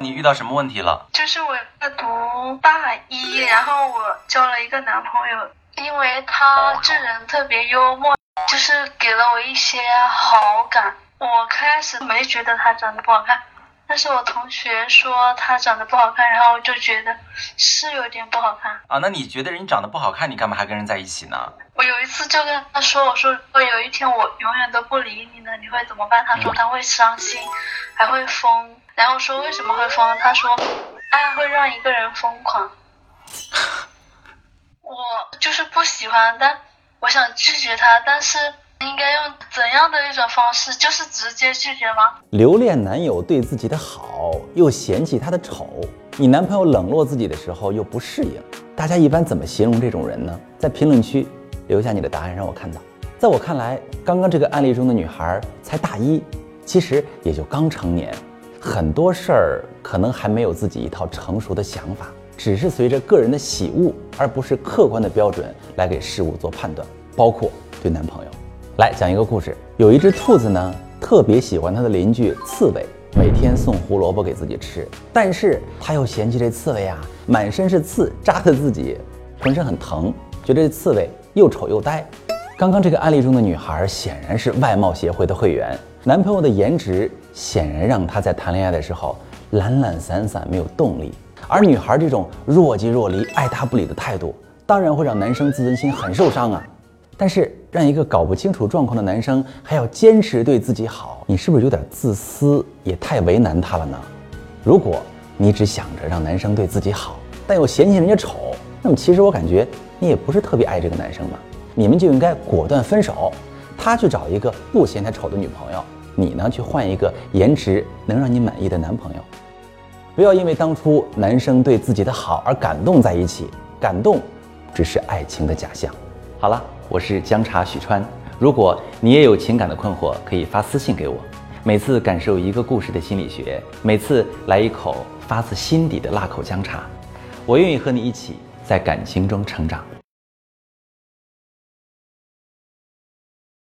你遇到什么问题了？就是我在读大一，然后我交了一个男朋友，因为他这人特别幽默，就是给了我一些好感。我开始没觉得他长得不好看，但是我同学说他长得不好看，然后我就觉得是有点不好看。啊，那你觉得人长得不好看，你干嘛还跟人在一起呢？我有一次就跟他说：“我说，如果有一天我永远都不理你了，你会怎么办？”他说他会伤心，还会疯。然后说为什么会疯？他说爱会让一个人疯狂。我就是不喜欢，但我想拒绝他，但是应该用怎样的一种方式？就是直接拒绝吗？留恋男友对自己的好，又嫌弃他的丑，你男朋友冷落自己的时候又不适应，大家一般怎么形容这种人呢？在评论区留下你的答案，让我看到。在我看来，刚刚这个案例中的女孩才大一，其实也就刚成年。很多事儿可能还没有自己一套成熟的想法，只是随着个人的喜恶，而不是客观的标准来给事物做判断。包括对男朋友，来讲一个故事。有一只兔子呢，特别喜欢它的邻居刺猬，每天送胡萝卜给自己吃，但是它又嫌弃这刺猬啊，满身是刺，扎得自己浑身很疼，觉得这刺猬又丑又呆。刚刚这个案例中的女孩显然是外貌协会的会员，男朋友的颜值显然让她在谈恋爱的时候懒懒散散，没有动力。而女孩这种若即若离、爱答不理的态度，当然会让男生自尊心很受伤啊。但是让一个搞不清楚状况的男生还要坚持对自己好，你是不是有点自私，也太为难他了呢？如果你只想着让男生对自己好，但又嫌弃人家丑，那么其实我感觉你也不是特别爱这个男生嘛。你们就应该果断分手，他去找一个不嫌他丑的女朋友，你呢去换一个颜值能让你满意的男朋友。不要因为当初男生对自己的好而感动在一起，感动只是爱情的假象。好了，我是姜茶许川，如果你也有情感的困惑，可以发私信给我。每次感受一个故事的心理学，每次来一口发自心底的辣口姜茶，我愿意和你一起在感情中成长。